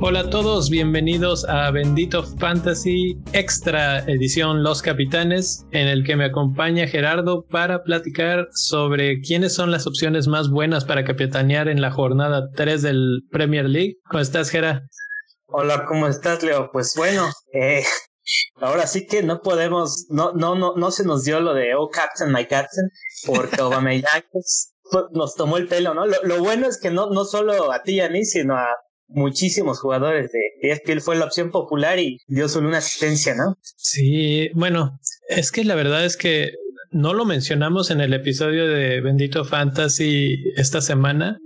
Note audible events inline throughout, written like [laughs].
Hola a todos, bienvenidos a Bendito Fantasy Extra Edición Los Capitanes, en el que me acompaña Gerardo para platicar sobre quiénes son las opciones más buenas para capitanear en la jornada 3 del Premier League. ¿Cómo estás, Gerard? Hola, ¿cómo estás, Leo? Pues bueno, eh, ahora sí que no podemos, no, no, no, no se nos dio lo de Oh Captain, my Captain, porque Aubameyang [laughs] pues, nos tomó el pelo, ¿no? Lo, bueno es que no, no solo a ti y a mí, sino a muchísimos jugadores de él fue la opción popular y dio solo una asistencia, ¿no? Sí, bueno, es que la verdad es que no lo mencionamos en el episodio de Bendito Fantasy esta semana,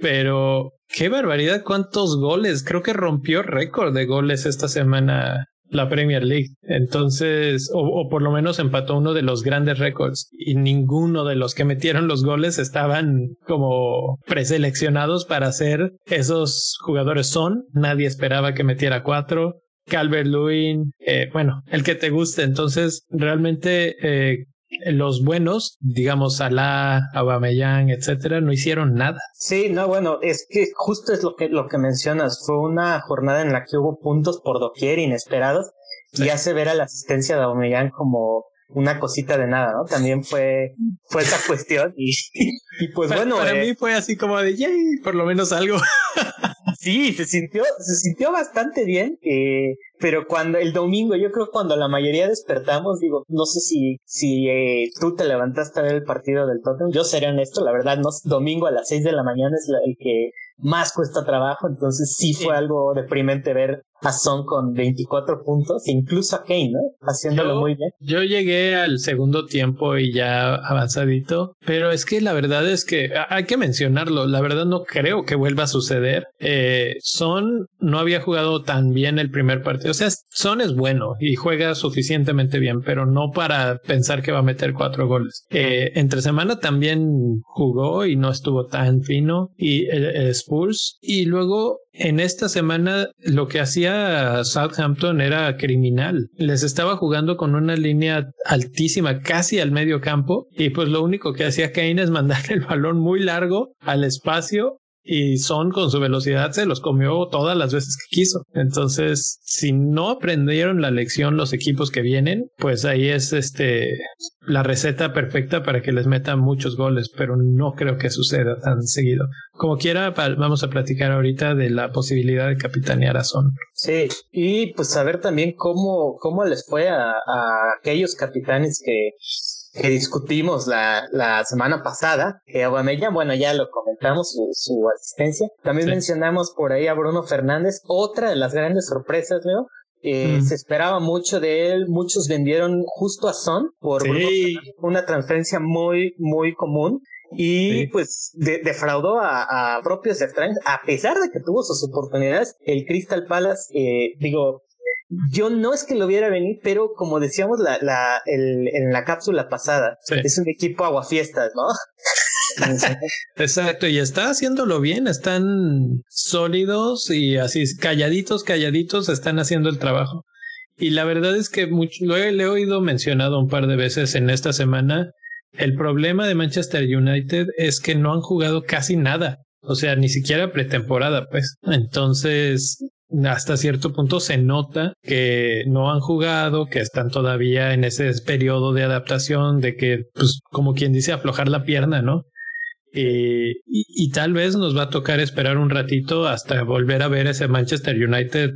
pero qué barbaridad, cuántos goles. Creo que rompió récord de goles esta semana la Premier League. Entonces, o, por lo menos empató uno de los grandes récords y ninguno de los que metieron los goles estaban como preseleccionados para ser esos jugadores son. Nadie esperaba que metiera cuatro. Calvert Lewin, eh, bueno, el que te guste. Entonces, realmente eh, los buenos, digamos Salah, Aubameyang, etcétera, no hicieron nada. Sí, no, bueno, es que justo es lo que lo que mencionas, fue una jornada en la que hubo puntos por doquier inesperados y hace ver a la asistencia de Aubameyang como una cosita de nada, ¿no? También fue fue esa cuestión y, y pues bueno, para eh, mí fue así como de yay, por lo menos algo. [laughs] sí, se sintió se sintió bastante bien. Eh, pero cuando el domingo, yo creo cuando la mayoría despertamos, digo, no sé si, si eh, tú te levantaste a ver el partido del Tottenham, yo seré honesto, la verdad, no, domingo a las seis de la mañana es el que más cuesta trabajo, entonces sí fue algo deprimente ver a Son con 24 puntos, incluso a Kane, ¿no? Haciéndolo muy bien. Yo llegué al segundo tiempo y ya avanzadito, pero es que la verdad es que hay que mencionarlo, la verdad no creo que vuelva a suceder. Eh, Son no había jugado tan bien el primer partido, o sea, Son es bueno y juega suficientemente bien, pero no para pensar que va a meter cuatro goles. Eh, entre semana también jugó y no estuvo tan fino y el Spurs y luego en esta semana lo que hacía Southampton era criminal. Les estaba jugando con una línea altísima, casi al medio campo, y pues lo único que hacía Kane es [laughs] mandar el balón muy largo al espacio y Son con su velocidad se los comió todas las veces que quiso. Entonces, si no aprendieron la lección los equipos que vienen, pues ahí es este la receta perfecta para que les metan muchos goles, pero no creo que suceda tan seguido. Como quiera, vamos a platicar ahorita de la posibilidad de capitanear a Son. Sí, y pues saber también cómo, cómo les fue a, a aquellos capitanes que que discutimos la, la semana pasada, que Aubameyang, bueno, ya lo comentamos, su, su asistencia. También mencionamos por ahí a Bruno Fernández, otra de las grandes sorpresas. Eh, Se esperaba mucho de él, muchos vendieron justo a Son por una transferencia muy, muy común y pues defraudó a, a propios extraños, a pesar de que tuvo sus oportunidades, el Crystal Palace, eh, digo, yo no es que lo viera venir, pero como decíamos la, la, el, en la cápsula pasada, es un equipo aguafiestas, ¿no? [laughs] Exacto, y está haciéndolo bien, están sólidos y así calladitos, calladitos están haciendo el trabajo. Y la verdad es que mucho, lo he, le he oído mencionado un par de veces en esta semana. El problema de Manchester United es que no han jugado casi nada. O sea, ni siquiera pretemporada, pues. Entonces, hasta cierto punto se nota que no han jugado, que están todavía en ese periodo de adaptación, de que, pues, como quien dice, aflojar la pierna, ¿no? y, y, tal vez nos va a tocar esperar un ratito hasta volver a ver ese Manchester United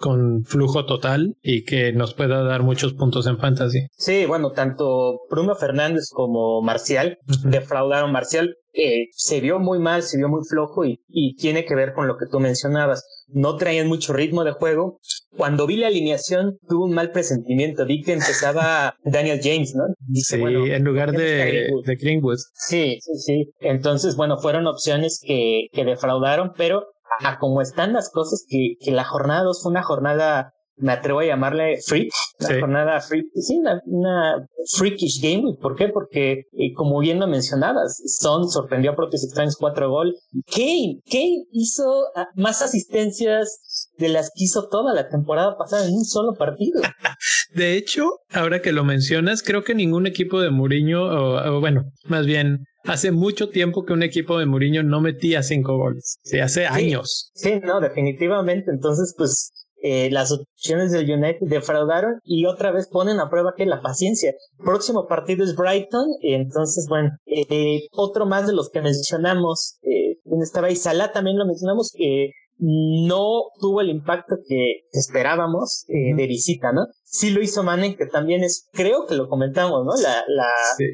con flujo total y que nos pueda dar muchos puntos en fantasy. Sí, bueno, tanto Bruno Fernández como Marcial defraudaron. Marcial eh, se vio muy mal, se vio muy flojo y, y tiene que ver con lo que tú mencionabas. No traían mucho ritmo de juego. Cuando vi la alineación, tuve un mal presentimiento. Vi que empezaba [laughs] Daniel James, ¿no? sí, en lugar de, de Greenwood. Sí, sí, sí. Entonces, bueno, fueron opciones que, que defraudaron, pero a como están las cosas, que, que la jornada 2 fue una jornada, me atrevo a llamarle freak, una jornada freak, sí, una, una, freakish game. ¿Por qué? Porque, eh, como bien lo mencionabas, Son sorprendió a propios extraños cuatro gol. Kane, Kane hizo ah, más asistencias, de las que hizo toda la temporada pasada en un solo partido. [laughs] de hecho, ahora que lo mencionas, creo que ningún equipo de Mourinho, o, bueno, más bien, hace mucho tiempo que un equipo de Mourinho no metía cinco goles. Sí, hace años. Sí, no, definitivamente. Entonces, pues, eh, las opciones del United defraudaron y otra vez ponen a prueba que la paciencia. Próximo partido es Brighton, entonces bueno, eh, otro más de los que mencionamos, eh, estaba ahí Salah también lo mencionamos, que no tuvo el impacto que esperábamos eh, de visita, ¿no? Sí lo hizo Mane, que también es, creo que lo comentamos, ¿no? La, la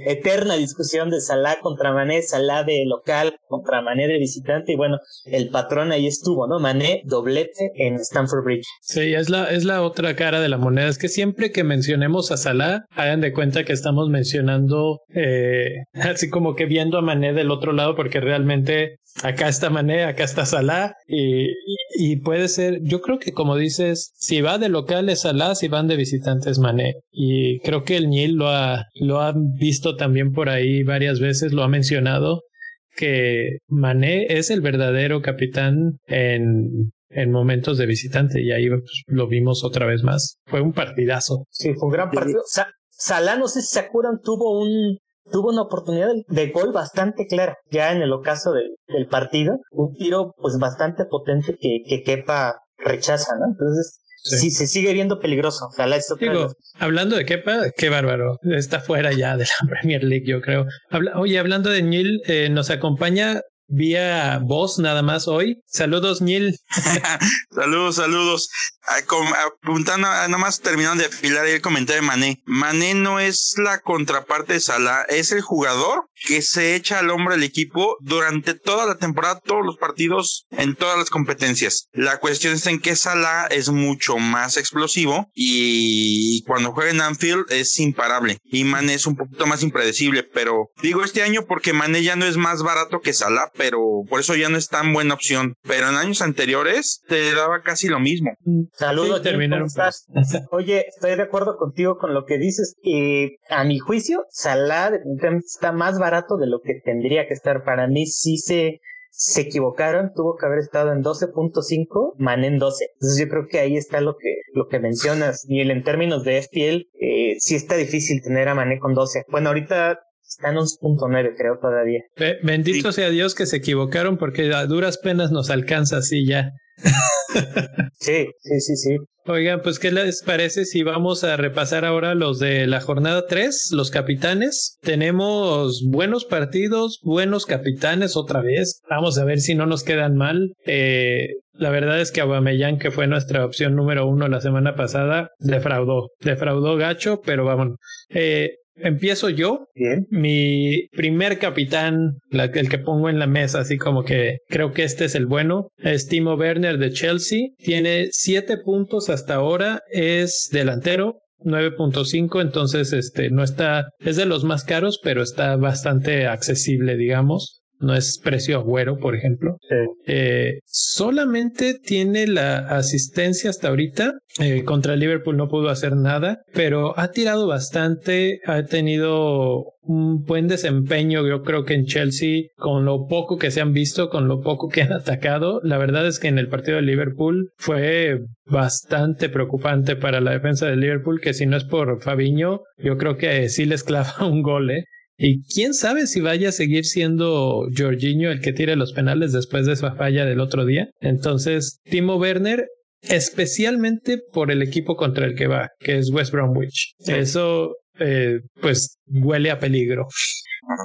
eterna discusión de Salah contra Mané, Salah de local contra Mané de visitante, y bueno, el patrón ahí estuvo, ¿no? Mané doblete en Stamford Bridge. Sí, es la, es la otra cara de la moneda, es que siempre que mencionemos a Salah, hagan de cuenta que estamos mencionando, eh, [laughs] así como que viendo a Mané del otro lado, porque realmente acá está Mané, acá está Salah, y, y, puede ser, yo creo que como dices, si va de local es Salah, si van de visitantes Mané. Y creo que el Nil lo ha, lo ha visto también por ahí varias veces, lo ha mencionado, que Mané es el verdadero capitán en, en momentos de visitante y ahí pues, lo vimos otra vez más. Fue un partidazo. Sí, fue un gran partido. Salah, no sé si se acuerdan, tuvo un tuvo una oportunidad de gol bastante clara ya en el ocaso del partido, un tiro pues bastante potente que, que Kepa rechaza, ¿no? Entonces Sí. se sigue viendo peligroso. Ojalá esto Digo, hablando de Kepa, qué bárbaro. Está fuera ya de la [laughs] Premier League, yo creo. oye, hablando de Neil, eh, nos acompaña vía voz nada más hoy. Saludos, Neil. [laughs] saludos, saludos. Apuntando, nada más terminando de afilar el comentario de Mané. Mané no es la contraparte de Salah, es el jugador que se echa al hombro del equipo durante toda la temporada, todos los partidos, en todas las competencias. La cuestión es en que Salah es mucho más explosivo y cuando juega en Anfield es imparable. Y Mané es un poquito más impredecible, pero digo este año porque Mané ya no es más barato que Salah, pero por eso ya no es tan buena opción. Pero en años anteriores te daba casi lo mismo. Saludos, terminaron. [laughs] Oye, estoy de acuerdo contigo con lo que dices. y a mi juicio, Salah está más barato de lo que tendría que estar. Para mí sí se, se equivocaron, tuvo que haber estado en 12.5, Mané en 12. Entonces yo creo que ahí está lo que, lo que mencionas. Y en términos de FPL, eh, sí está difícil tener a Mané con 12. Bueno, ahorita está en 11.9 creo todavía. bendito sea Dios que se equivocaron porque a duras penas nos alcanza así ya. Sí, sí, sí, sí. Oigan, pues, ¿qué les parece si vamos a repasar ahora los de la jornada 3, los capitanes? Tenemos buenos partidos, buenos capitanes otra vez. Vamos a ver si no nos quedan mal. Eh, la verdad es que Aubameyang, que fue nuestra opción número uno la semana pasada, defraudó. Defraudó gacho, pero vamos. Eh, Empiezo yo. Bien. Mi primer capitán, el que pongo en la mesa, así como que creo que este es el bueno, es Timo Werner de Chelsea. Tiene siete puntos hasta ahora, es delantero, 9.5, entonces este no está, es de los más caros, pero está bastante accesible, digamos no es precio agüero, por ejemplo. Eh, solamente tiene la asistencia hasta ahorita. Eh, contra Liverpool no pudo hacer nada, pero ha tirado bastante, ha tenido un buen desempeño, yo creo que en Chelsea, con lo poco que se han visto, con lo poco que han [laughs] atacado. La verdad es que en el partido de Liverpool fue bastante preocupante para la defensa de Liverpool, que si no es por Fabiño, yo creo que sí les clava [laughs] un gol, ¿eh? Y quién sabe si vaya a seguir siendo Jorginho el que tire los penales después de esa falla del otro día. Entonces, Timo Werner, especialmente por el equipo contra el que va, que es West Bromwich. Eso, eh, pues, huele a peligro.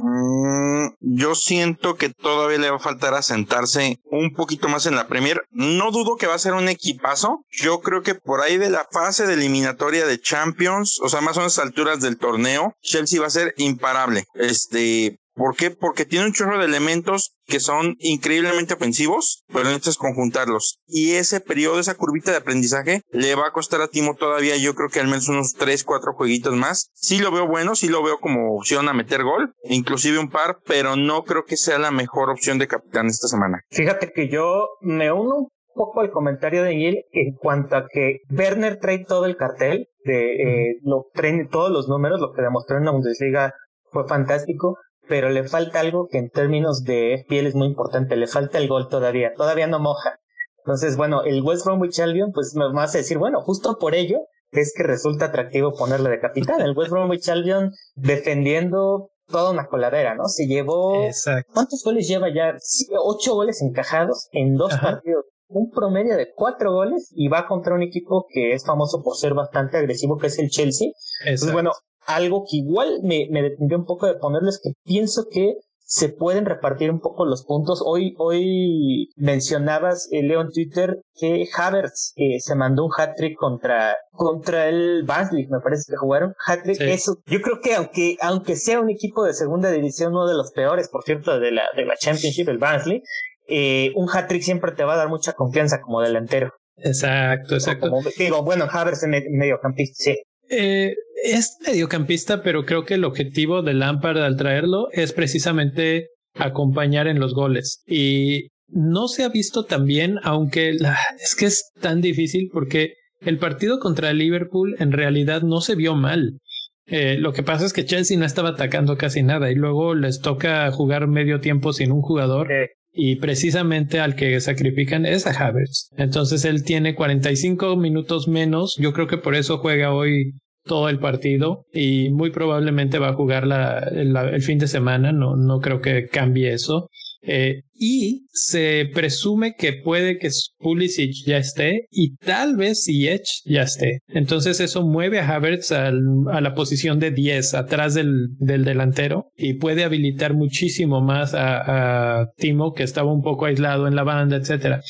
Mm, yo siento que todavía le va a faltar asentarse un poquito más en la Premier. No dudo que va a ser un equipazo. Yo creo que por ahí de la fase de eliminatoria de Champions, o sea, más o menos alturas del torneo, Chelsea va a ser imparable. Este, ¿Por qué? Porque tiene un chorro de elementos que son increíblemente ofensivos, pero necesitas conjuntarlos. Y ese periodo, esa curvita de aprendizaje, le va a costar a Timo todavía, yo creo que al menos unos 3, 4 jueguitos más. Sí lo veo bueno, sí lo veo como opción a meter gol, inclusive un par, pero no creo que sea la mejor opción de capitán esta semana. Fíjate que yo me uno un poco al comentario de Gil en cuanto a que Werner trae todo el cartel, de eh, lo trae todos los números, lo que demostró en la Bundesliga fue fantástico, pero le falta algo que en términos de FPL es muy importante, le falta el gol todavía, todavía no moja. Entonces, bueno, el West Bromwich Albion, pues me vas a decir, bueno, justo por ello es que resulta atractivo ponerle de capitán. El West Bromwich Albion defendiendo toda una coladera, ¿no? Se llevó... ¿Cuántos goles lleva ya? Ocho goles encajados en dos partidos. Un promedio de cuatro goles y va contra un equipo que es famoso por ser bastante agresivo, que es el Chelsea. Entonces, bueno, algo que igual me, me detendría un poco de ponerles que pienso que se pueden repartir un poco los puntos. Hoy, hoy mencionabas, eh, Leo, en Twitter, que Havertz eh, se mandó un hat-trick contra, contra el Barnsley, me parece que jugaron. Hat-trick, eso. Yo creo que aunque, aunque sea un equipo de segunda división, uno de los peores, por cierto, de la, de la Championship, el Barnsley, eh, un hat-trick siempre te va a dar mucha confianza como delantero. Exacto, exacto. digo, bueno, Havertz en mediocampista, sí. Eh, es mediocampista, pero creo que el objetivo de Lampard al traerlo es precisamente acompañar en los goles. Y no se ha visto tan bien, aunque es que es tan difícil porque el partido contra Liverpool en realidad no se vio mal. Eh, lo que pasa es que Chelsea no estaba atacando casi nada y luego les toca jugar medio tiempo sin un jugador. Y precisamente al que sacrifican es a Havertz. Entonces él tiene 45 minutos menos. Yo creo que por eso juega hoy todo el partido y muy probablemente va a jugar la, el fin de semana, no, no creo que cambie eso. Eh, y se presume que puede que Pulisic ya esté y tal vez Ziyech ya esté. Entonces eso mueve a Havertz a la posición de 10 atrás del, del, delantero y puede habilitar muchísimo más a Timo que estaba un poco aislado en la banda, etcétera.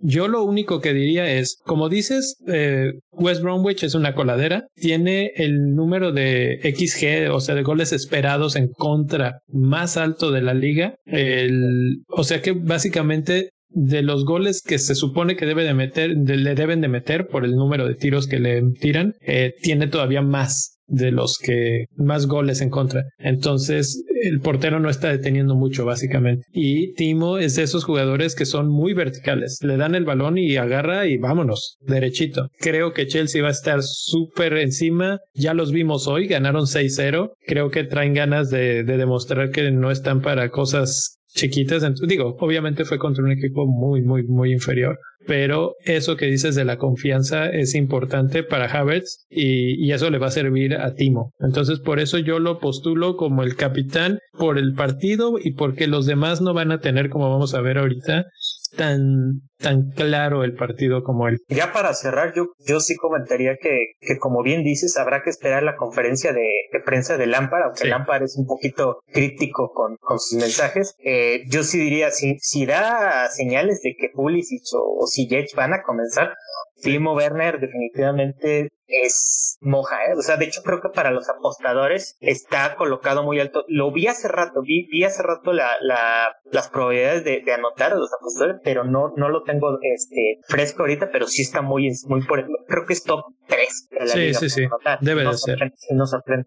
Yo lo único que diría es, como dices, eh, West Bromwich es una coladera, tiene el número de XG, o sea, de goles esperados en contra más alto de la liga. El, o sea que básicamente de los goles que se supone que debe de meter, le deben de meter por el número de tiros que le tiran, eh, tiene todavía más de los que más goles en contra. Entonces, el portero no está deteniendo mucho, básicamente. Y Timo es de esos jugadores que son muy verticales. Le dan el balón y agarra y vámonos, derechito. Creo que Chelsea va a estar súper encima. Ya los vimos hoy, ganaron 6-0. Creo que traen ganas de, de demostrar que no están para cosas chiquitas. Digo, obviamente fue contra un equipo muy, muy, muy inferior, pero eso que dices de la confianza es importante para Havertz y, y, eso le va a servir a Timo. Entonces, por eso yo lo postulo como el capitán por el partido y porque los demás no van a tener, como vamos a ver ahorita, tan, tan claro el partido como él. Ya para cerrar, yo, yo sí comentaría que, que como bien dices, habrá que esperar la conferencia de, prensa de Lampard, aunque Lampard es un poquito crítico con, con sus mensajes. Eh, yo sí diría, si, si da señales de que Pulisic o, o Ziyech van a comenzar, Timo Werner definitivamente es moja, ¿eh? O sea, de hecho creo que para los apostadores está colocado muy alto. Lo vi hace rato, vi, vi hace rato la, la, las probabilidades de, de, anotar a los apostadores, pero no, no lo tengo este, fresco ahorita, pero sí está muy, muy por Creo que es top 3 de la sí, Sí, sí, Debe de ser.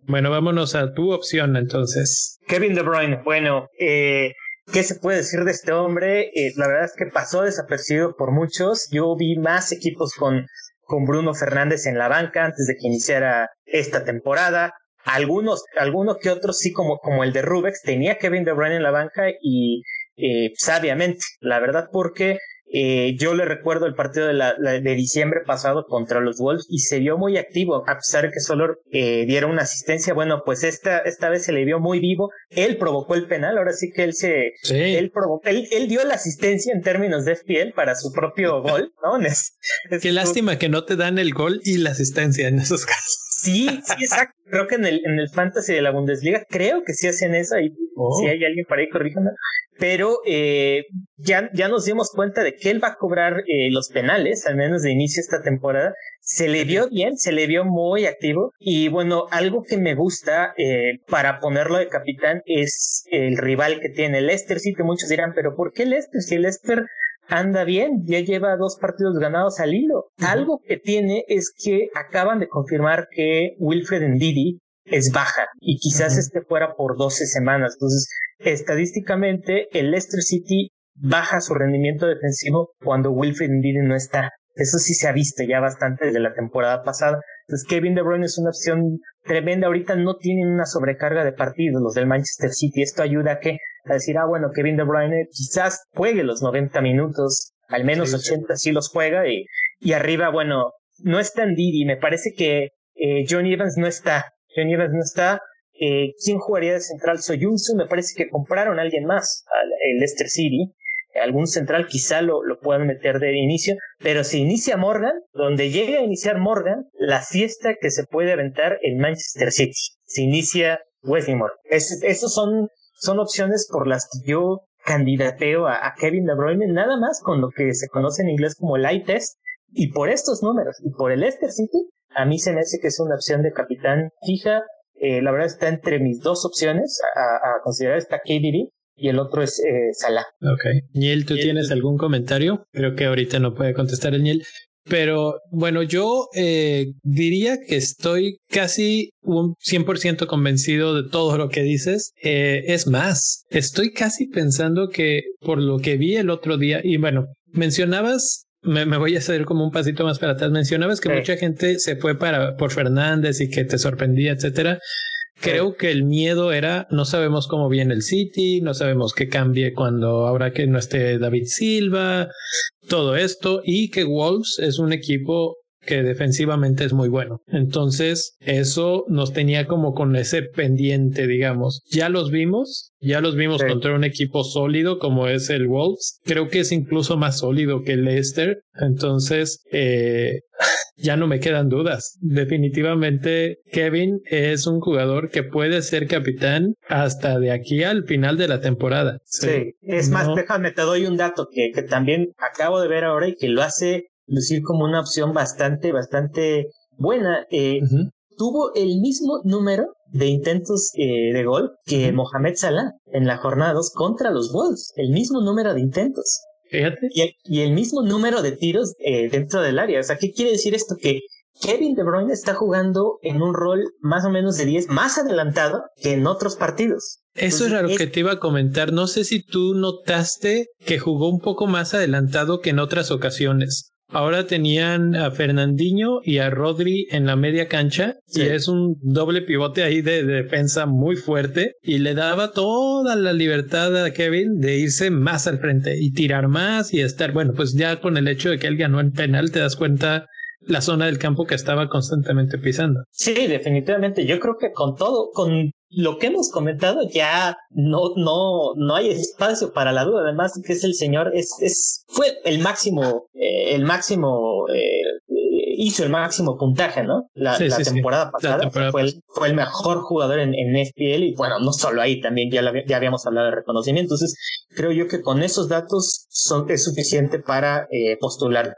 Bueno, vámonos a tu opción entonces. Kevin De Bruyne, bueno, eh, ¿Qué se puede decir de este hombre? Eh, la verdad es que pasó desapercibido por muchos. Yo vi más equipos con con Bruno Fernández en la banca antes de que iniciara esta temporada. Algunos, algunos que otros sí, como, como el de Rubex, tenía Kevin De Bruyne en la banca y eh, sabiamente, la verdad, porque eh, yo le recuerdo el partido de, la, de diciembre pasado contra los Wolves y se vio muy activo, a pesar de que solo eh, diera una asistencia. Bueno, pues esta, esta vez se le vio muy vivo. Él provocó el penal, ahora sí que él se. Él, provocó, él, él, dio la asistencia en términos de FPL para su propio gol, ¿no? [laughs] Qué lástima que no te dan el gol y la asistencia en esos casos. Sí, sí, exacto. Creo que en el, en el fantasy de la Bundesliga, creo que sí hacen eso. Y oh. si hay alguien para ahí, corríjanme pero eh, ya, ya nos dimos cuenta de que él va a cobrar eh, los penales, al menos de inicio esta temporada. Se le vio bien, se le vio muy activo y bueno, algo que me gusta eh, para ponerlo de capitán es el rival que tiene Leicester City. Muchos dirán, pero ¿por qué Leicester? Si Leicester anda bien, ya lleva dos partidos ganados al hilo. Algo que tiene es que acaban de confirmar que Wilfred Ndidi es baja y quizás esté fuera por 12 semanas. Entonces, estadísticamente, el Leicester City baja su rendimiento defensivo cuando Wilfred Ndidi no está. Eso sí se ha visto ya bastante desde la temporada pasada. Entonces, Kevin De Bruyne es una opción tremenda. Ahorita no tienen una sobrecarga de partidos los del Manchester City. Esto ayuda a que a decir, ah, bueno, Kevin De Bruyne quizás juegue los 90 minutos al menos 80 sí los juega y, y arriba, bueno, no está Didi, me parece que eh, John Evans no está, John Evans no está, eh, ¿quién jugaría de central? Soyuncu, me parece que compraron a alguien más, el Leicester City, algún central quizá lo, lo puedan meter de inicio, pero si inicia Morgan, donde llegue a iniciar Morgan, la fiesta que se puede aventar en Manchester City, si inicia Wesley Morgan. esos son, son opciones por las que yo candidateo a, Kevin De Bruyne, nada más con lo que se conoce en inglés como light test, y por estos números, y por el Leicester City, a mí se me hace que es una opción de capitán fija, eh, la verdad está entre mis dos opciones a, a considerar esta KDB, y el otro es eh, Salah. Ok. Niel, ¿tú tienes algún comentario? Creo que ahorita no puede contestar el Niel. Pero bueno, yo eh, diría que estoy casi un 100% convencido de todo lo que dices. Eh, es más, estoy casi pensando que por lo que vi el otro día, y bueno, mencionabas me, voy a hacer como un pasito más para atrás. Mencionabas que mucha gente se fue para por Fernández y que te sorprendía, etcétera. Creo que el miedo era, no sabemos cómo viene el City, no sabemos qué cambie cuando ahora que no esté David Silva, todo esto, y que Wolves es un equipo que defensivamente es muy bueno. Entonces, eso nos tenía como con ese pendiente, digamos. Ya los vimos, ya los vimos contra un equipo sólido como es el Wolves. Creo que es incluso más sólido que el Leicester. Entonces, eh, [laughs] ya no me quedan dudas. Definitivamente Kevin es un jugador que puede ser capitán hasta de aquí al final de la temporada. Sí, es más, déjame, te doy un dato que, que también acabo de ver ahora y que lo hace lucir como una opción bastante, bastante buena. Eh, tuvo el mismo número de intentos eh, de gol que Mohamed Salah en la jornada 2 contra los Wolves. El mismo número de intentos. Y, el mismo número de tiros eh, dentro del área. O sea, ¿qué quiere decir esto? Que Kevin De Bruyne está jugando en un rol más o menos de 10 más adelantado que en otros partidos. Eso es lo que te iba a comentar. No sé si tú notaste que jugó un poco más adelantado que en otras ocasiones. Ahora tenían a Fernandinho y a Rodri en la media cancha y es un doble pivote ahí de, defensa muy fuerte y le daba toda la libertad a Kevin de irse más al frente y tirar más y estar, bueno, pues ya con el hecho de que él ganó en penal te das cuenta la zona del campo que estaba constantemente pisando. Sí, definitivamente. Yo creo que con todo, con lo que hemos comentado ya no, no, no hay espacio para la duda. Además que es el señor, es, es, fue el máximo, eh, el máximo eh, hizo el máximo puntaje, ¿no? La, temporada pasada fue, el, fue, el, mejor jugador en, en FPL y bueno, no solo ahí, también ya, ya habíamos hablado de reconocimiento. Entonces, creo yo que con esos datos son, es suficiente para eh, postular.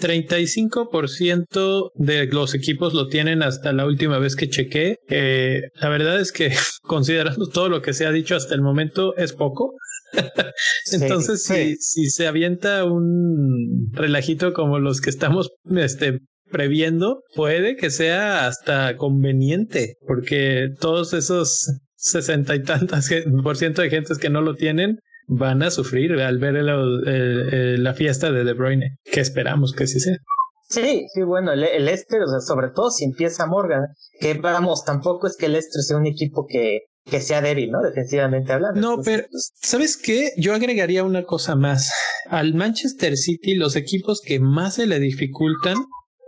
35% de los equipos lo tienen hasta la última vez que chequé. Eh, la verdad es que [laughs] considerando todo lo que se ha dicho hasta el momento es poco. [laughs] Entonces, Si, si se avienta un relajito como los que estamos este, previendo, puede que sea hasta conveniente, porque todos esos sesenta y tantas por ciento de gentes que no lo tienen van a sufrir al ver la fiesta de De Bruyne, que esperamos que sí sea. Sí, sí, bueno, el, el Leicester, o sea, sobre todo si empieza Morgan, que vamos, tampoco es que el Leicester sea un equipo que, que sea débil, ¿no? Defensivamente hablando. No, pero ¿sabes qué? Yo agregaría una cosa más. Al Manchester City, los equipos que más se le dificultan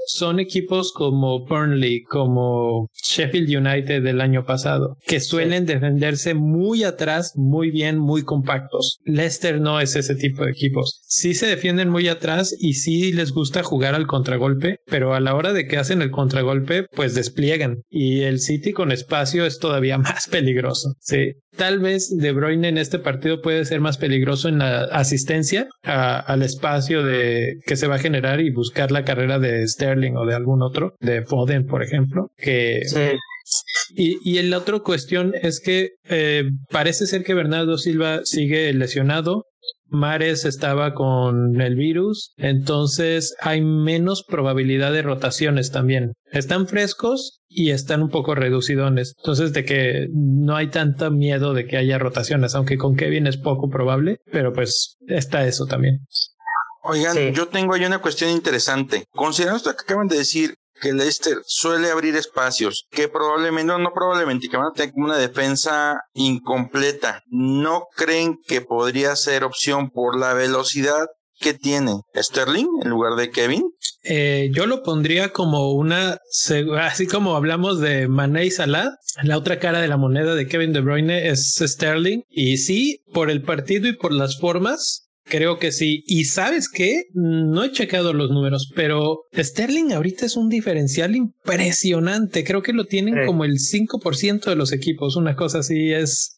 son equipos como Burnley, como Sheffield United del año pasado, que suelen defenderse muy atrás, muy bien, muy compactos. Leicester no es ese tipo de equipos. Sí se defienden muy atrás y sí les gusta jugar al contragolpe, pero a la hora de que hacen el contragolpe, pues despliegan. Y el City con espacio es todavía [laughs] más peligroso. Sí. Tal vez De Bruyne en este partido puede ser más peligroso en la asistencia al espacio de que se va a generar y buscar la carrera de Sterling o de algún otro, de Foden, por ejemplo, que Y, y la otra cuestión es que eh, parece ser que Bernardo Silva sigue lesionado. Mares estaba con el virus, entonces hay menos probabilidad de rotaciones también. Están frescos y están un poco reducidones, entonces de que no hay tanto miedo de que haya rotaciones, aunque con Kevin es poco probable, pero pues está eso también. Oigan, yo tengo ahí una cuestión interesante. Considerando esto que acaban de decir, que Leicester suele abrir espacios, que probablemente, no, no probablemente, que van a tener una defensa incompleta. ¿No creen que podría ser opción por la velocidad ¿qué tiene? ¿Sterling en lugar de Kevin? Eh, yo lo pondría como una, así como hablamos de Mané y Salah, la otra cara de la moneda de Kevin De Bruyne es Sterling. Y sí, por el partido y por las formas, Creo que sí. Y sabes qué? No he checado los números, pero Sterling ahorita es un diferencial impresionante. Creo que lo tienen como el 5% de los equipos. Una cosa así es.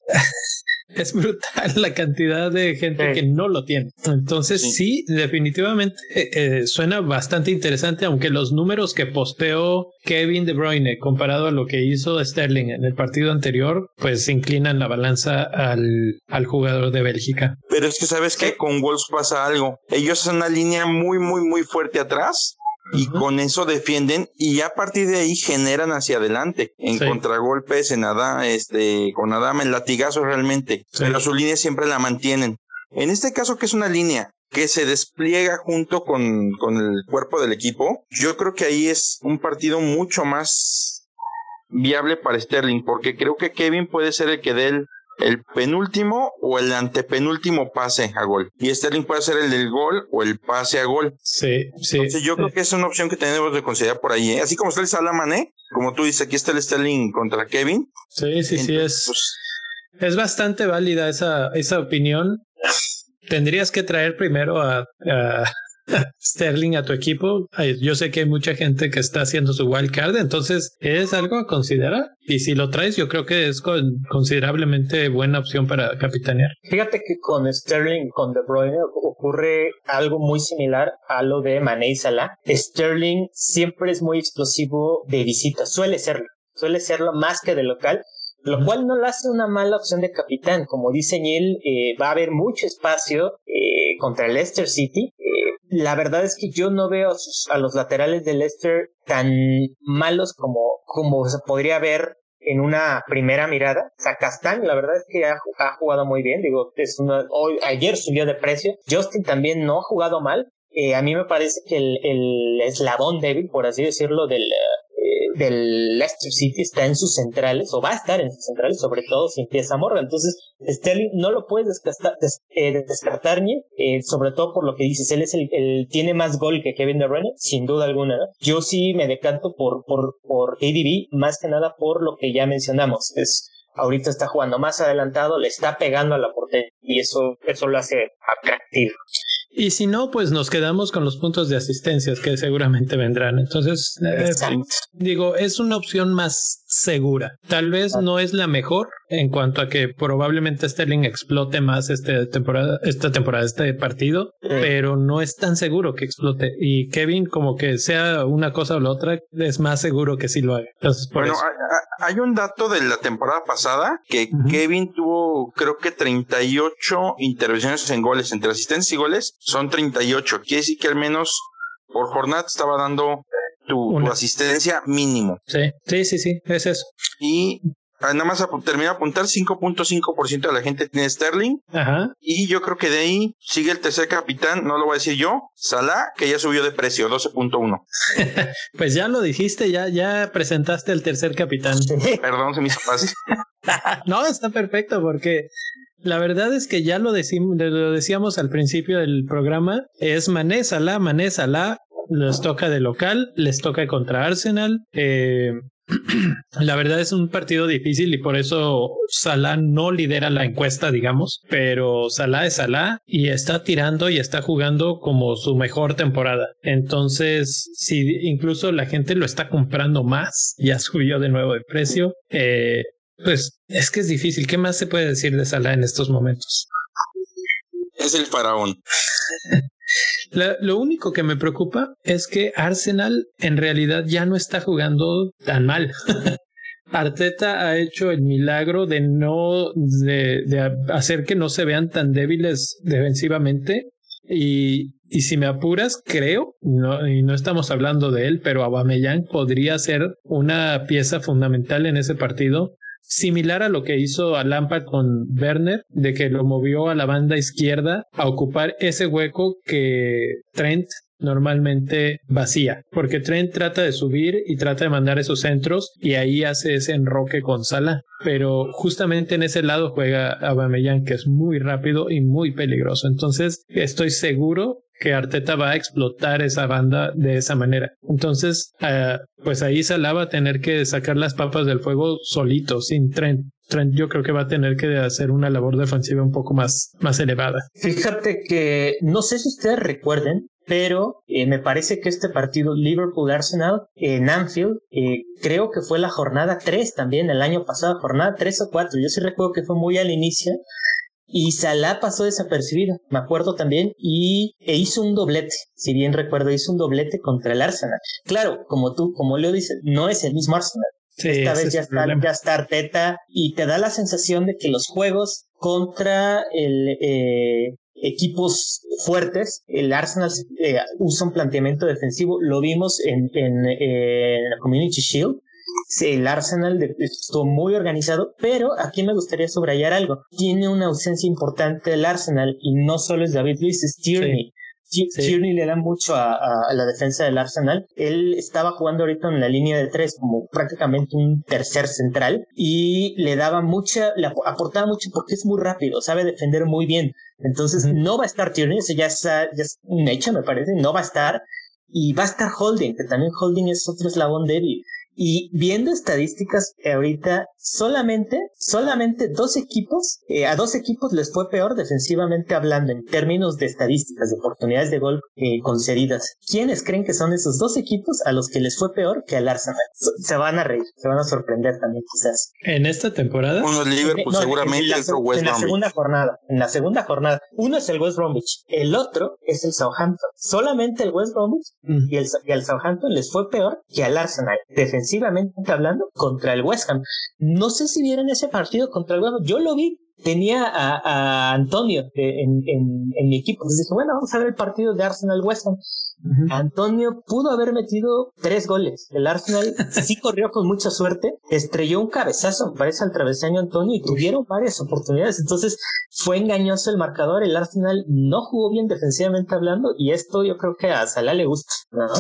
Es brutal la cantidad de gente que no lo tiene. Entonces sí, definitivamente eh, eh, suena bastante interesante, aunque los números que posteó Kevin De Bruyne comparado a lo que hizo Sterling en el partido anterior, pues inclinan la balanza al, al jugador de Bélgica. Pero es que sabes que con Wolves pasa algo. Ellos hacen una línea muy, muy, muy fuerte atrás y con eso defienden y a partir de ahí generan hacia adelante. En contragolpes, en nada, este, con Adama, en latigazo realmente, pero su línea siempre la mantienen. En este caso que es una línea que se despliega junto con, con el cuerpo del equipo, yo creo que ahí es un partido mucho más viable para Sterling, porque creo que Kevin puede ser el que dé el el penúltimo o el antepenúltimo pase a gol. Y Sterling puede ser el del gol o el pase a gol. Sí, sí. Entonces yo creo que es una opción que tenemos que considerar por ahí. ¿eh? Así como está el Salamané, como tú dices, aquí está el Sterling contra Kevin. Sí, sí, sí, es, pues, es bastante válida esa, esa opinión. Tendrías que traer primero a Sterling a tu equipo. Yo sé que hay mucha gente que está haciendo su wild card, entonces es algo a considerar. Y si lo traes, yo creo que es considerablemente buena opción para capitanear. Fíjate que con Sterling, con De Bruyne, ocurre algo muy similar a lo de Mané y Salah. Sterling siempre es muy explosivo de visita, suele serlo, suele serlo más que de local lo cual no le hace una mala opción de capitán. Como dice Neil, eh, va a haber mucho espacio eh, contra el Leicester City la verdad es que yo no veo a, los laterales de Leicester tan malos como, como se podría ver en una primera mirada. O sea, Castán, la verdad es que ha, jugado muy bien. Digo, es una, hoy, ayer subió de precio. Justin también no ha jugado mal. Eh, a mí me parece que el, el eslabón débil, por así decirlo, del, del Leicester City está en sus centrales, o va a estar en sus centrales, sobre todo si empieza Morgan. Entonces, Sterling no lo puedes descartar, eh, descartar eh, sobre todo por lo que dices, él es el, tiene más gol que Kevin De Bruyne, sin duda alguna. Yo sí me decanto por, por, por KDB, más que nada por lo que ya mencionamos. Es, ahorita está jugando más adelantado, le está pegando a la portería y eso, eso lo hace atractivo. Y si no, pues nos quedamos con los puntos de asistencias que seguramente vendrán. Entonces, eh, digo, es una opción más segura. Tal vez no es la mejor en cuanto a que probablemente Sterling explote más este temporada, esta temporada, este partido, pero no es tan seguro que explote. Y Kevin, como que sea una cosa o la otra, es más seguro que sí lo haga. Entonces, por bueno, hay un dato de la temporada pasada que Kevin tuvo, creo que 38 intervenciones en goles, entre asistencias y goles, son 38. Quiere decir que al menos por jornada estaba dando tu, asistencia mínimo. Sí, sí, sí, sí, es eso. Y ah, nada más termina de apuntar, 5.5% de la gente tiene Sterling. Ajá. Y yo creo que de ahí sigue el tercer capitán, no lo voy a decir yo, Salah, que ya subió de precio, 12.1. [laughs] pues ya lo dijiste, ya, ya presentaste el tercer capitán. [laughs] Perdón, se me hizo fácil. [laughs] no, está perfecto porque la verdad es que ya lo, lo decíamos al principio del programa, es Mané, Salah, Mané, Salah, les toca de local, les toca contra Arsenal. Eh, [clears throat] la verdad es un partido difícil y por eso Salah no lidera la encuesta, digamos, pero Salah es Salah y está tirando y está jugando como su mejor temporada. Entonces, si incluso la gente lo está comprando más, ya subió de nuevo de precio, eh, pues es que es difícil. ¿Qué más se puede decir de Salah en estos momentos? Es el faraón. [laughs] lo único que me preocupa es que Arsenal en realidad ya no está jugando tan mal. [laughs] Arteta ha hecho el milagro de no de, hacer que no se vean tan débiles defensivamente y, y si me apuras creo no, y no estamos hablando de él pero Aubameyang podría ser una pieza fundamental en ese partido similar a lo que hizo a Lampard con Werner, de que lo movió a la banda izquierda a ocupar ese hueco que Trent normalmente vacía, porque Trent trata de subir y trata de mandar esos centros y ahí hace ese enroque con Sala, pero justamente en ese lado juega Aubameyang que es muy rápido y muy peligroso, entonces estoy seguro que Arteta va a explotar esa banda de esa manera. Entonces, uh, pues ahí Salah va a tener que sacar las papas del fuego solito, sin Trent. Trent yo creo que va a tener que hacer una labor defensiva un poco más, más elevada. Fíjate que no sé si ustedes recuerden, pero eh, me parece que este partido Liverpool-Arsenal en Anfield, eh, creo que fue la jornada 3 también el año pasado, jornada 3 o 4, yo sí recuerdo que fue muy al inicio, y Salah pasó desapercibido, me acuerdo también, y e hizo un doblete, si bien recuerdo, hizo un doblete contra el Arsenal. Claro, como tú, como Leo dice, no es el mismo Arsenal. Esta vez ya está, ya está Arteta y te da la sensación de que los juegos contra el, eh, equipos fuertes, el Arsenal eh, usa un planteamiento defensivo, lo vimos en, en, en la Community Shield, el Arsenal estuvo muy organizado, pero aquí me gustaría subrayar algo. Tiene una ausencia importante el Arsenal y no solo es David Luiz, es Tierney. Tierney le da mucho a, la defensa del Arsenal. Él estaba jugando ahorita en la línea de tres como prácticamente un tercer central y le daba mucha, le aportaba mucho porque es muy rápido, sabe defender muy bien. Entonces no va a estar Tierney, ese ya, ya es un hecho me parece, no va a estar. Y va a estar Holding, que también Holding es otro eslabón débil. Y viendo estadísticas ahorita, solamente, solamente dos equipos, eh, a dos equipos les fue peor defensivamente hablando en términos de estadísticas, de oportunidades de gol eh, concedidas. ¿Quiénes creen que son esos dos equipos a los que les fue peor que al Arsenal? Se van a reír, se van a sorprender también quizás. ¿En esta temporada? Uno es Liverpool, seguramente, en la, West En la segunda jornada, en la segunda jornada. Uno es el West Bromwich, el otro es el Southampton. Solamente el West Bromwich mm. y, el, y al Southampton les fue peor que al Arsenal defensivamente hablando, contra el West Ham. No sé si vieron ese partido contra el West. Yo lo vi, tenía a, Antonio en, en, mi equipo. Entonces dije, bueno, vamos a ver el partido de Arsenal-West Ham. Antonio pudo haber metido tres goles. El Arsenal [laughs] sí corrió con mucha suerte, estrelló un cabezazo, parece, al travesaño Antonio y tuvieron varias oportunidades. Entonces fue engañoso el marcador. El Arsenal no jugó bien defensivamente hablando y esto yo creo que a Salah le gusta.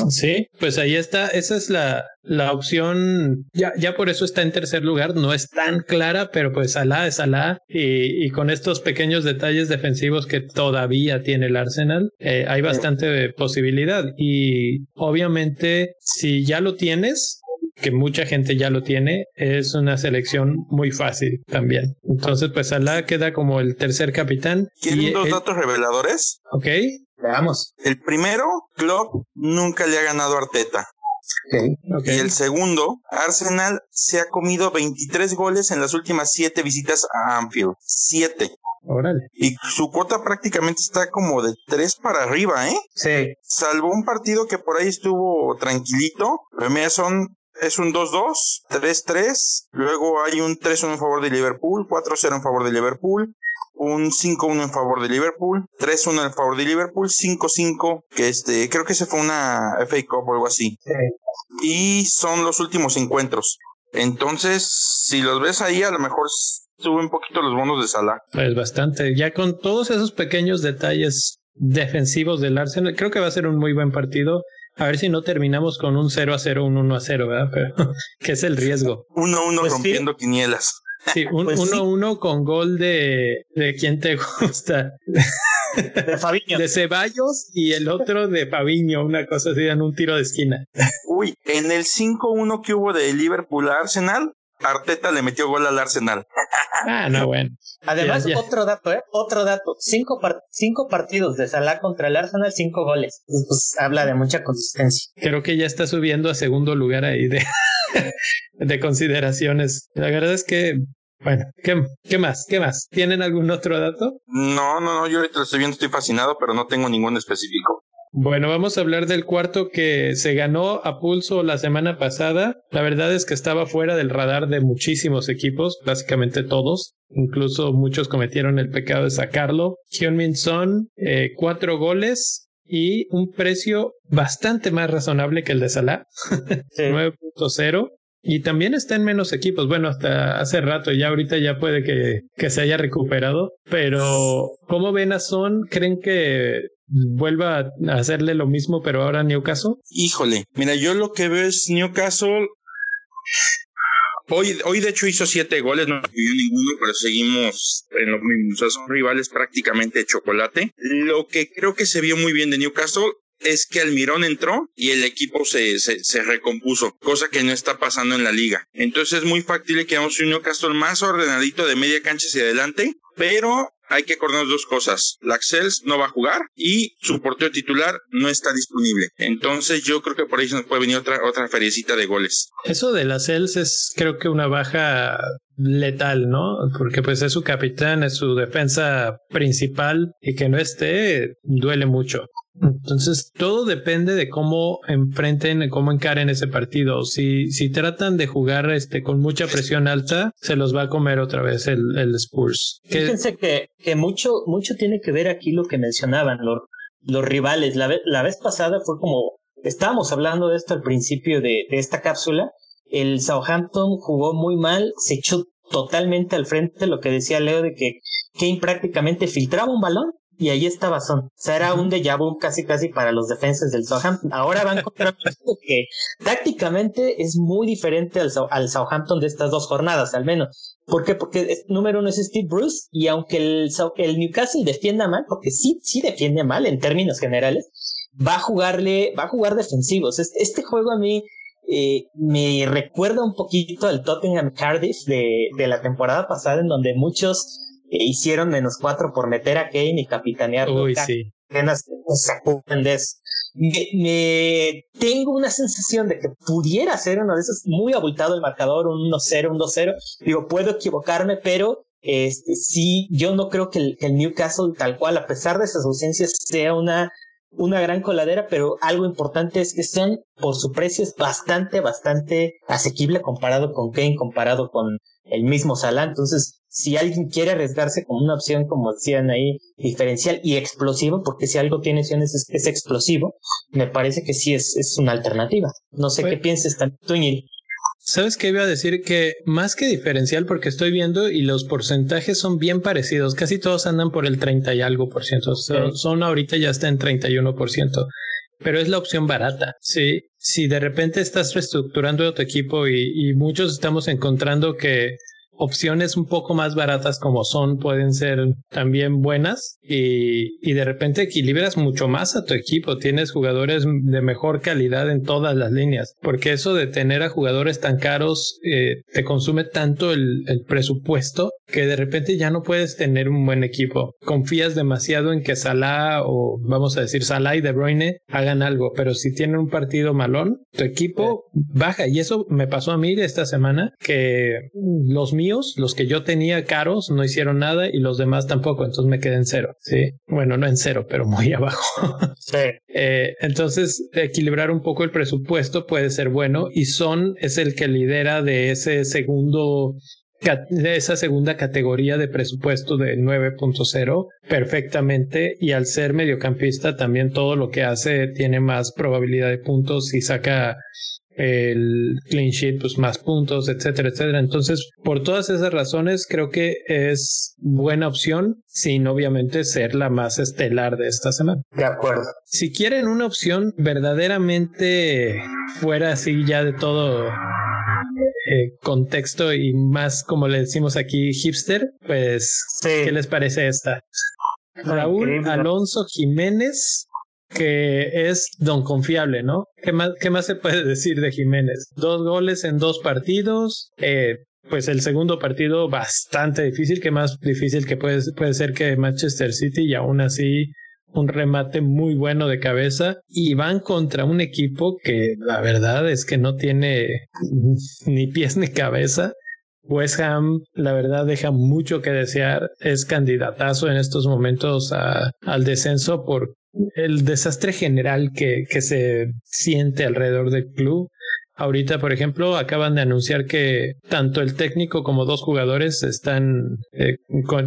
Sí, pues ahí está. Esa es la, la opción. Ya, ya por eso está en tercer lugar. No es tan clara, pero pues Salah es Salah y, y con estos pequeños detalles defensivos que todavía tiene el Arsenal, eh, hay bastante posibilidad y obviamente si ya lo tienes, que mucha gente ya lo tiene, es una selección muy fácil también. Entonces, pues Salah queda como el tercer capitán. ¿Quieren dos datos reveladores? Ok. Veamos. El primero, Klopp nunca le ha ganado a Arteta. Okay. Y el segundo, Arsenal se ha comido 23 goles en las últimas 7 visitas a Anfield. 7. Órale. Y su cuota prácticamente está como de tres para arriba, ¿eh? Sí. Salvo un partido que por ahí estuvo tranquilito. Pero son es un 2-2, 3-3, luego hay un 3-1 en favor de Liverpool, 4-0 en favor de Liverpool, un 5-1 en favor de Liverpool, 3-1 en favor de Liverpool, 5-5, que este, creo que ese fue una FA Cup o algo así. Sí. Y son los últimos encuentros. Entonces, si los ves ahí, a lo mejor sube un poquito los bonos de Salah. Pues bastante. Ya con todos esos pequeños detalles defensivos del Arsenal, creo que va a ser un muy buen partido. A ver si no terminamos con un 0 a 0, un 1 a 0, ¿verdad? Pero, [laughs] que es el riesgo. 1 a 1 pues rompiendo quinielas. Sí, un 1 [laughs] pues a 1 con gol de, de quién te gusta. [laughs] De Fabiño. De Ceballos y el otro de Fabiño, una cosa así, en un tiro de esquina. Uy, en el 5-1 que hubo de Liverpool a Arsenal, Arteta le metió gol al Arsenal. Ah, no, bueno. Además, otro dato, ¿eh? Otro dato. Cinco, cinco partidos de Salah contra el Arsenal, cinco goles. Pues, pues, habla de mucha consistencia. Creo que ya está subiendo a segundo lugar ahí de, [laughs] de consideraciones. La verdad es que bueno, ¿qué, ¿qué, más? ¿Qué más? ¿Tienen algún otro dato? No, no, no, yo ahorita lo estoy viendo, estoy fascinado, pero no tengo ningún específico. Bueno, vamos a hablar del cuarto que se ganó a pulso la semana pasada. La verdad es que estaba fuera del radar de muchísimos equipos, básicamente todos. Incluso muchos cometieron el pecado de sacarlo. Hyun-Min Son, eh, cuatro goles y un precio bastante más razonable que el de Salah, [laughs] 9.0. Y también está en menos equipos. Bueno, hasta hace rato, ya ahorita ya puede que, que se haya recuperado. Pero, ¿cómo ven a Son? ¿Creen que vuelva a hacerle lo mismo, pero ahora Newcastle? Híjole, mira, yo lo que veo es Newcastle. Hoy, hoy de hecho hizo siete goles, no pidió ninguno, pero seguimos en lo mismo. O sea, son rivales prácticamente de chocolate. Lo que creo que se vio muy bien de Newcastle es que Almirón entró y el equipo se, se, recompuso, cosa que no está pasando en la liga. Entonces es muy factible que hagamos un Newcastle más ordenadito de media cancha hacia adelante, pero hay que acordarnos dos cosas. La Axels no va a jugar y su portero titular no está disponible. Entonces yo creo que por ahí se nos puede venir otra, otra feriecita de goles. Eso de la Axels es creo que una baja letal, ¿no? Porque pues es su capitán, es su defensa principal y que no esté duele mucho. Entonces, todo depende de cómo enfrenten, cómo encaren ese partido. Si, si tratan de jugar este con mucha presión alta, se los va a comer otra vez el, el Spurs. Fíjense que, que mucho, mucho tiene que ver aquí lo que mencionaban los, los rivales. La, la vez pasada fue como, estábamos hablando de esto al principio de, de esta cápsula. El Southampton jugó muy mal, se echó totalmente al frente lo que decía Leo de que Kane prácticamente filtraba un balón y ahí estaba Son. O sea, era un déjà vu casi casi para los defensas del Southampton. Ahora van contra un equipo que tácticamente es muy diferente al, al, Southampton de estas dos jornadas, al menos. ¿Por qué? Porque es, número uno es Steve Bruce y aunque el, el Newcastle defienda mal, porque sí, sí defiende mal en términos generales, va a jugarle, va a jugar defensivos. Este, este juego a mí eh, me recuerda un poquito al Tottenham Cardiff de, de la temporada pasada, en donde muchos e hicieron menos cuatro por meter a Kane y capitanearlo. Uy, sí. Me, me, tengo una sensación de que pudiera ser uno de esos muy abultado el marcador, un 1-0, un 2-0. Digo, puedo equivocarme, pero este, sí, yo no creo que el, que el, Newcastle tal cual, a pesar de esas ausencias, sea una, una gran coladera, pero algo importante es que son, por su precio, es bastante, bastante asequible comparado con Kane, comparado con el mismo Salah. Entonces, si alguien quiere arriesgarse con una opción, como decían ahí, diferencial y explosivo, porque si algo tiene opciones es, es explosivo, me parece que sí es, es una alternativa. No sé qué pienses tú, ¿Sabes qué iba a decir? Que más que diferencial, porque estoy viendo y los porcentajes son bien parecidos, casi todos andan por el 30 y algo por ciento, son, son ahorita ya está en 31 por ciento, pero es la opción barata, ¿sí? Si de repente estás reestructurando tu equipo y, y muchos estamos encontrando que opciones un poco más baratas como son pueden ser también buenas y, y, de repente equilibras mucho más a tu equipo. Tienes jugadores de mejor calidad en todas las líneas, porque eso de tener a jugadores tan caros eh, te consume tanto el, el, presupuesto que de repente ya no puedes tener un buen equipo. Confías demasiado en que Salah o vamos a decir Salah y De Bruyne hagan algo, pero si tienen un partido malón, tu equipo baja y eso me pasó a mí esta semana que los míos, los que yo tenía caros, no hicieron nada y los demás tampoco, entonces me quedé en cero. Sí, bueno, no en cero, pero muy [laughs] abajo. sí. Eh, entonces, equilibrar un poco el presupuesto puede ser bueno y Son es el que lidera de ese segundo de esa segunda categoría de presupuesto de 9.0 perfectamente y al ser mediocampista también todo lo que hace tiene más probabilidad de puntos y saca el clean sheet, pues más puntos, etcétera, etcétera. Entonces, por todas esas razones, creo que es buena opción, sin obviamente ser la más estelar de esta semana. De acuerdo. Si quieren una opción verdaderamente fuera así ya de todo eh, contexto y más como le decimos aquí hipster, pues, sí. ¿qué les parece esta? Raúl. Alonso Jiménez que es don confiable, ¿no? ¿Qué más, ¿Qué más se puede [laughs] decir de Jiménez? Dos goles en dos partidos, eh, pues el segundo partido bastante difícil, que más difícil que puede, puede ser que Manchester City y aún así un remate muy bueno de cabeza y van contra un equipo que la verdad es que no tiene [laughs] ni pies ni cabeza. West Ham, la verdad, deja mucho que desear. Es candidatazo en estos momentos al descenso por el desastre general que, que se siente alrededor del club. Ahorita, por ejemplo, acaban de anunciar que tanto el técnico como dos jugadores están eh,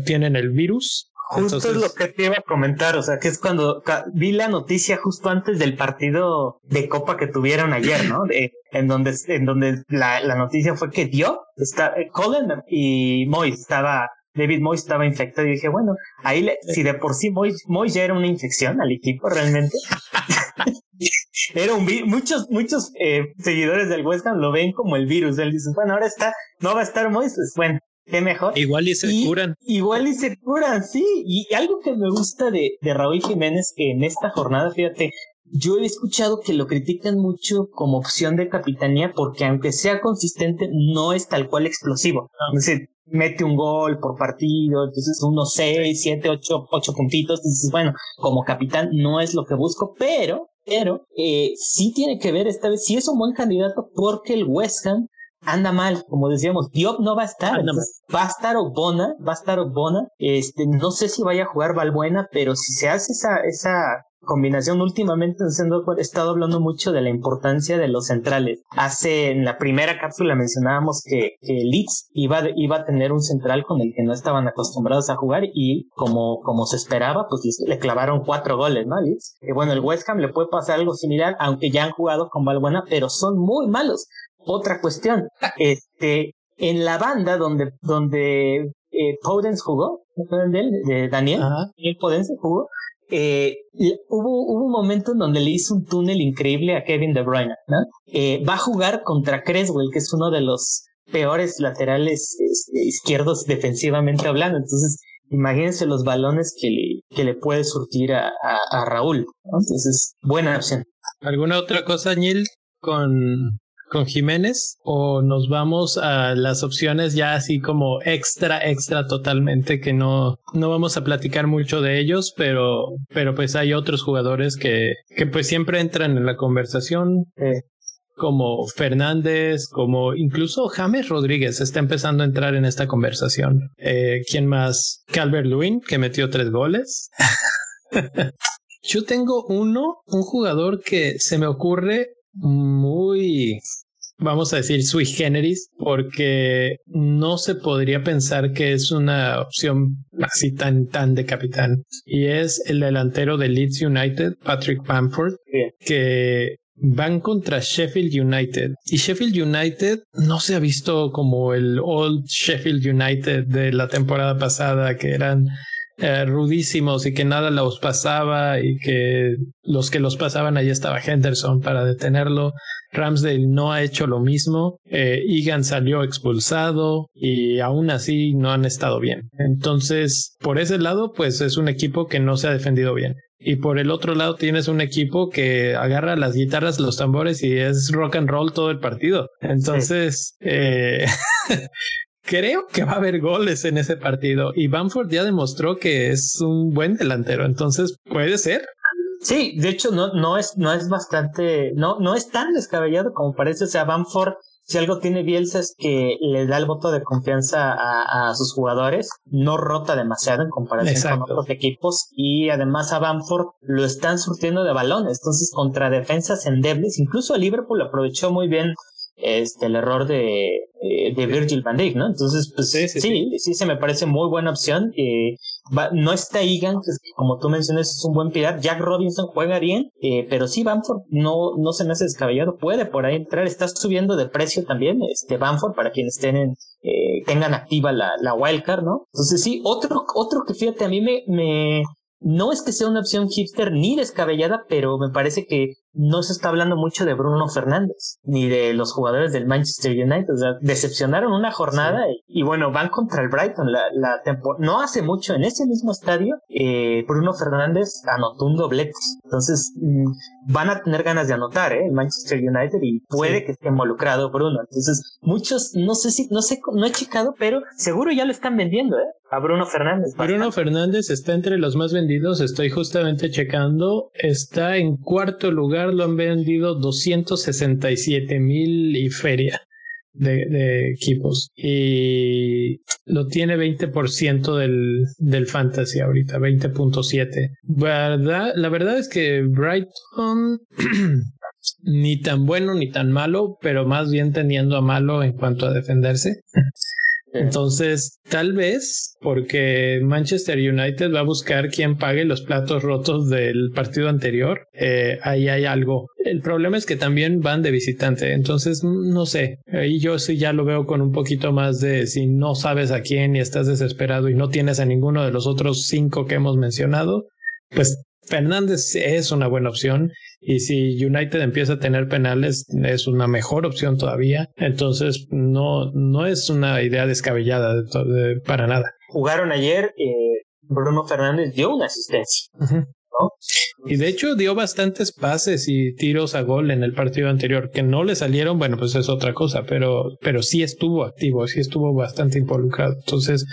tienen el virus. Justo Entonces, es lo que te iba a comentar, o sea, que es cuando vi la noticia justo antes del partido de Copa que tuvieron ayer, ¿no? De, en donde, en donde la, la noticia fue que dio, está, eh, Colin y Moy estaba David Moyes estaba infectado y dije, bueno, ahí le, si de por sí Moyes, Moyes ya era una infección al equipo realmente. [laughs] era un muchos, muchos eh, seguidores del West Ham lo ven como el virus. Él dice, bueno, ahora está, no va a estar Moises. Bueno, qué mejor. Igual y se curan. Igual y se curan, sí. Y algo que me gusta de, de Raúl Jiménez, que en esta jornada, fíjate, yo he escuchado que lo critican mucho como opción de capitanía porque aunque sea consistente, no es tal cual explosivo. Es decir, mete un gol por partido, entonces unos seis, siete, ocho, ocho puntitos, entonces bueno, como capitán no es lo que busco, pero, pero, eh, sí tiene que ver esta vez, sí es un buen candidato porque el West Ham anda mal, como decíamos, Diop no va a estar, va a estar Obona, va a estar Obona, este, no sé si vaya a jugar Valbuena, pero si se hace esa, esa combinación últimamente he estado hablando mucho de la importancia de los centrales. Hace en la primera cápsula mencionábamos que, que Leeds iba, iba a tener un central con el que no estaban acostumbrados a jugar y como, como se esperaba, pues le, clavaron cuatro goles, ¿no? Leeds. Y bueno, el West Ham le puede pasar algo similar, aunque ya han jugado con Valbuena, pero son muy malos. Otra cuestión, este, en la banda donde, donde eh, Podens jugó, de Daniel, el Podens jugó, eh, hubo, hubo un momento en donde le hizo un túnel increíble a Kevin De Bruyne, ¿no? Eh, va a jugar contra Creswell, que es uno de los peores laterales este, izquierdos defensivamente hablando. Entonces, imagínense los balones que le, puede surtir a, a, Raúl. Entonces, buena opción. ¿Alguna otra cosa, Neil, con con Jiménez o nos vamos a las opciones ya así como extra, extra totalmente que no, no vamos a platicar mucho de ellos, pero, pero pues hay otros jugadores que, que pues siempre entran en la conversación. Eh, como Fernández, como incluso James Rodríguez está empezando a entrar en esta conversación. Eh, ¿Quién más? Calvert Lewin, que metió tres goles. [laughs] Yo tengo uno, un jugador que se me ocurre muy, vamos a decir, sui generis, porque no se podría pensar que es una opción así tan, tan de capitán. Y es el delantero de Leeds United, Patrick Bamford, que van contra Sheffield United. Y Sheffield United no se ha visto como el old Sheffield United de la temporada pasada, que eran eh, rudísimos y que nada los pasaba y que los que los pasaban allí estaba Henderson para detenerlo. Ramsdale no ha hecho lo mismo. Eh, Egan salió expulsado y aún así no han estado bien. Entonces, por ese lado, pues es un equipo que no se ha defendido bien. Y por el otro lado tienes un equipo que agarra las guitarras, los tambores y es rock and roll todo el partido. Entonces, eh, [laughs] creo que va a haber goles en ese partido. Y Bamford ya demostró que es un buen delantero, entonces puede ser. Sí, de hecho no, no es, no es bastante, no, no es tan descabellado como parece, o sea, Bamford, si algo tiene Bielsa es que le da el voto de confianza a, sus jugadores, no rota demasiado en comparación con otros equipos. Y además a Bamford lo están surtiendo de balones, entonces contra defensas endebles, incluso Liverpool aprovechó muy bien este, el error de, eh, de Virgil van Dijk, ¿no? Entonces, pues sí, sí, se me parece muy buena opción. Eh, no está Egan, que como tú mencionas, es un buen pilar. Jack Robinson juega bien, eh, pero sí, Bamford no, no se me hace descabellado. Puede por ahí entrar. Está subiendo de precio también, este Bamford, para quienes tienen, eh, tengan activa la, la wildcard, ¿no? Entonces sí, otro, otro que fíjate, a mí me, me, no es que sea una opción hipster ni descabellada, pero me parece que no se está hablando mucho de Bruno Fernández ni de los jugadores del Manchester United. O sea, decepcionaron una jornada y, bueno, van contra el Brighton. La, la no hace mucho en ese mismo estadio, eh, Bruno Fernández anotó un doblete. Entonces, mm, van a tener ganas de anotar, ¿eh? El Manchester United y puede que esté involucrado Bruno. Entonces, muchos, no sé si, no sé, no he checado, pero seguro ya lo están vendiendo, ¿eh? A Bruno Fernández. Bruno Fernández está entre los más vendidos. Estoy justamente checando. Está en cuarto lugar lo han vendido 267 mil y feria de, equipos. Y lo tiene 20% del, del fantasy ahorita, 20.7. ¿Verdad? La verdad es que Brighton [clears throat] ni tan bueno ni tan malo, pero más bien teniendo a malo en cuanto a defenderse. Entonces, tal vez porque Manchester United va a buscar quien pague los platos rotos del partido anterior, eh, ahí hay algo. El problema es que también van de visitante, entonces no sé, ahí yo sí ya lo veo con un poquito más de si no sabes a quién y estás desesperado y no tienes a ninguno de los otros cinco que hemos mencionado, pues Fernández es una buena opción y si United empieza a tener penales es una mejor opción todavía. Entonces no, no es una idea descabellada para nada. Jugaron ayer, eh, Bruno Fernández dio una asistencia. Y de hecho dio bastantes pases y tiros a gol en el partido anterior, que no le salieron, bueno, pues es otra cosa, pero, pero sí estuvo activo, sí estuvo bastante involucrado. Entonces,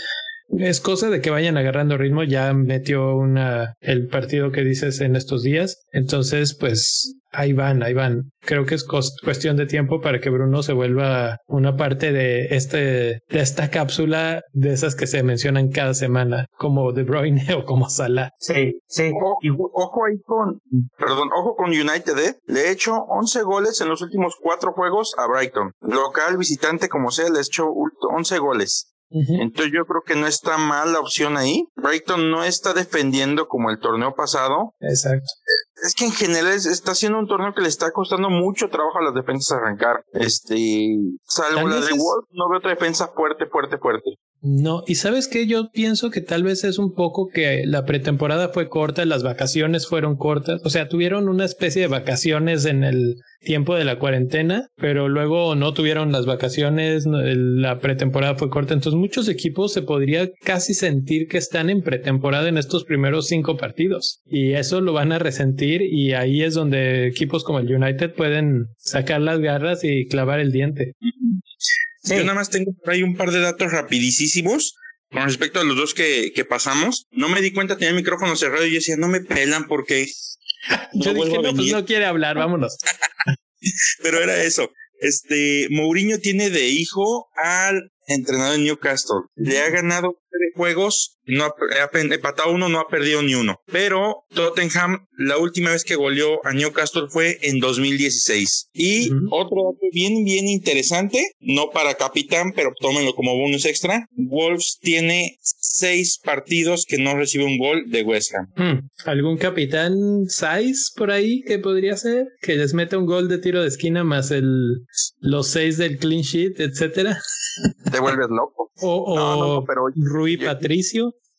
es cosa de que vayan agarrando ritmo. Ya metió una el partido que dices en estos días. Entonces, pues ahí van, ahí van. Creo que es cuestión de tiempo para que Bruno se vuelva una parte de este de esta cápsula de esas que se mencionan cada semana, como De Bruyne [laughs] o como Salah. Sí, sí. Ojo, ahí con, perdón, ojo con United, ¿eh? Le he hecho 11 goles en los últimos cuatro juegos a Brighton. Local, visitante, como sea, le he hecho 11 goles. Entonces yo creo que no está mal la opción ahí. Brighton no está defendiendo como el torneo pasado. Exacto. Es que en general está haciendo un torneo que le está costando mucho trabajo a las defensas arrancar. Este, salvo la de Wolf, no veo otra defensa fuerte, fuerte, fuerte. No, y sabes que yo pienso que tal vez es un poco que la pretemporada fue corta, las vacaciones fueron cortas, o sea, tuvieron una especie de vacaciones en el tiempo de la cuarentena, pero luego no tuvieron las vacaciones, la pretemporada fue corta, entonces muchos equipos se podría casi sentir que están en pretemporada en estos primeros cinco partidos y eso lo van a resentir y ahí es donde equipos como el United pueden sacar las garras y clavar el diente. Yo nada más tengo por ahí un par de datos rapidísimos con respecto a los dos que, que pasamos. No me di cuenta, tenía el micrófono cerrado y yo decía, no me pelan porque... [laughs] yo dije, no, pues no quiere hablar, vámonos. [laughs] Pero era eso. Este, Mourinho tiene de hijo al entrenador de Newcastle. Le ha ganado tres juegos, no ha, empatado uno, no ha perdido ni uno. Pero Tottenham, la última vez que goleó a Newcastle fue en 2016. Y otro dato bien, bien interesante, no para capitán, pero tómenlo como bonus extra. Wolves tiene seis partidos que no recibe un gol de West Ham. Hmm. ¿Algún capitán size por ahí que podría ser? Que les meta un gol de tiro de esquina más el, los seis del clean sheet, etcétera. Te vuelves loco. O, no, pero Rui Patricio.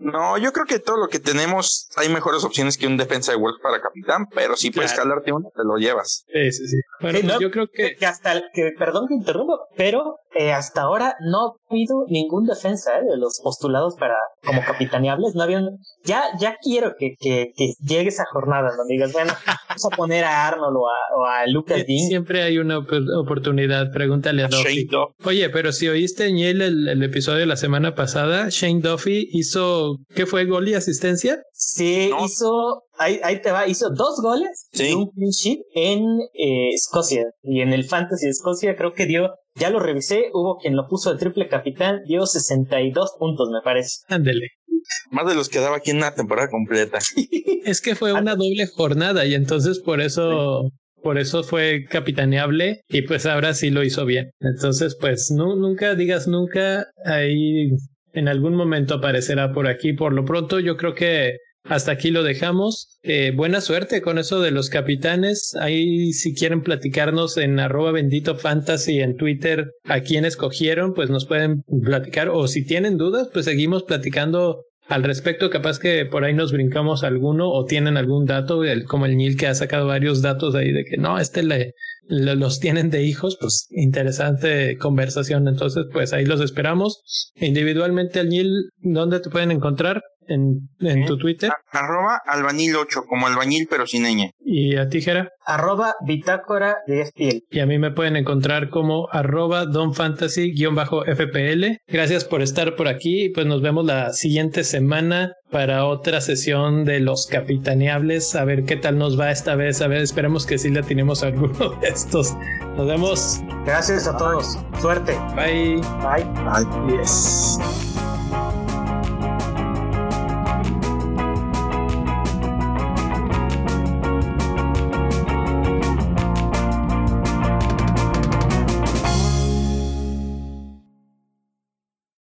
No, yo creo que todo lo que tenemos hay mejores opciones que un defensa de Wolf para capitán, pero si puedes calarte uno, te lo llevas. Sí, sí, sí. Bueno, pues yo creo que... hasta, que, perdón que interrumpo, pero eh, hasta ahora no ha habido ningún defensa eh, de los postulados para como capitaneables. No había ya, ya quiero que, que, que llegue esa jornada, no digas, bueno, vamos a poner a Arnold o a, o a Lucas Dean. Siempre hay una oportunidad, pregúntale a, Duffy. Oye, pero si oíste, Niel, el, el episodio de la semana pasada, Shane Duffy hizo, ¿qué fue? ¿Gol y asistencia? Sí, hizo Ahí, ahí, te va, hizo dos goles y un clean sheet en eh, Escocia. Y en el Fantasy de Escocia creo que dio ya lo revisé, hubo quien lo puso de triple capitán, dio 62 puntos, me parece. Ándele. Más de los que daba aquí en una temporada completa. [laughs] es que fue una doble jornada y entonces por eso por eso fue capitaneable y pues ahora sí lo hizo bien. Entonces, pues no, nunca digas nunca, ahí en algún momento aparecerá por aquí. Por lo pronto yo creo que hasta aquí lo dejamos. Eh, buena suerte con eso de los capitanes. Ahí si quieren platicarnos en arroba bendito fantasy en Twitter a quién escogieron, pues nos pueden platicar. O si tienen dudas, pues seguimos platicando al respecto. Capaz que por ahí nos brincamos alguno o tienen algún dato, como el Nil que ha sacado varios datos ahí de que no, este le, los tienen de hijos, pues interesante conversación. Entonces, pues ahí los esperamos. Individualmente, el Nil, ¿dónde te pueden encontrar? En, en tu Twitter. arroba albañil8, como albañil pero sin ñ. ¿Y a ti, Jera? Arroba bitácora de FPL. Y a mí me pueden encontrar como arroba donfantasy-fpl. Gracias por estar por aquí. Pues nos vemos la siguiente semana para otra sesión de los capitaneables. A ver qué tal nos va esta vez. A ver, esperemos que sí la tenemos alguno de estos. Nos vemos. Gracias a todos. Suerte. Bye. Bye. Bye. Yes.